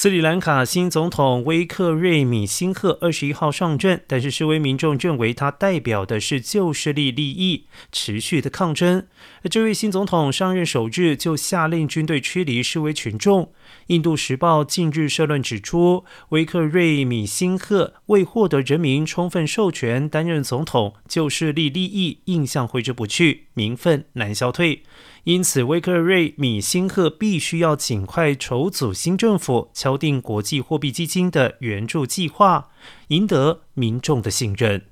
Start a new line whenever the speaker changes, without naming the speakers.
斯里兰卡新总统威克瑞米辛赫二十一号上阵，但是示威民众认为他代表的是旧势力利益，持续的抗争。这位新总统上任首日就下令军队驱离示威群众。印度时报近日社论指出，威克瑞米辛赫为获得人民充分授权担任总统，旧势力利益印象挥之不去，民愤难消退。因此，威克瑞米辛赫必须要尽快筹组新政府，敲定国际货币基金的援助计划，赢得民众的信任。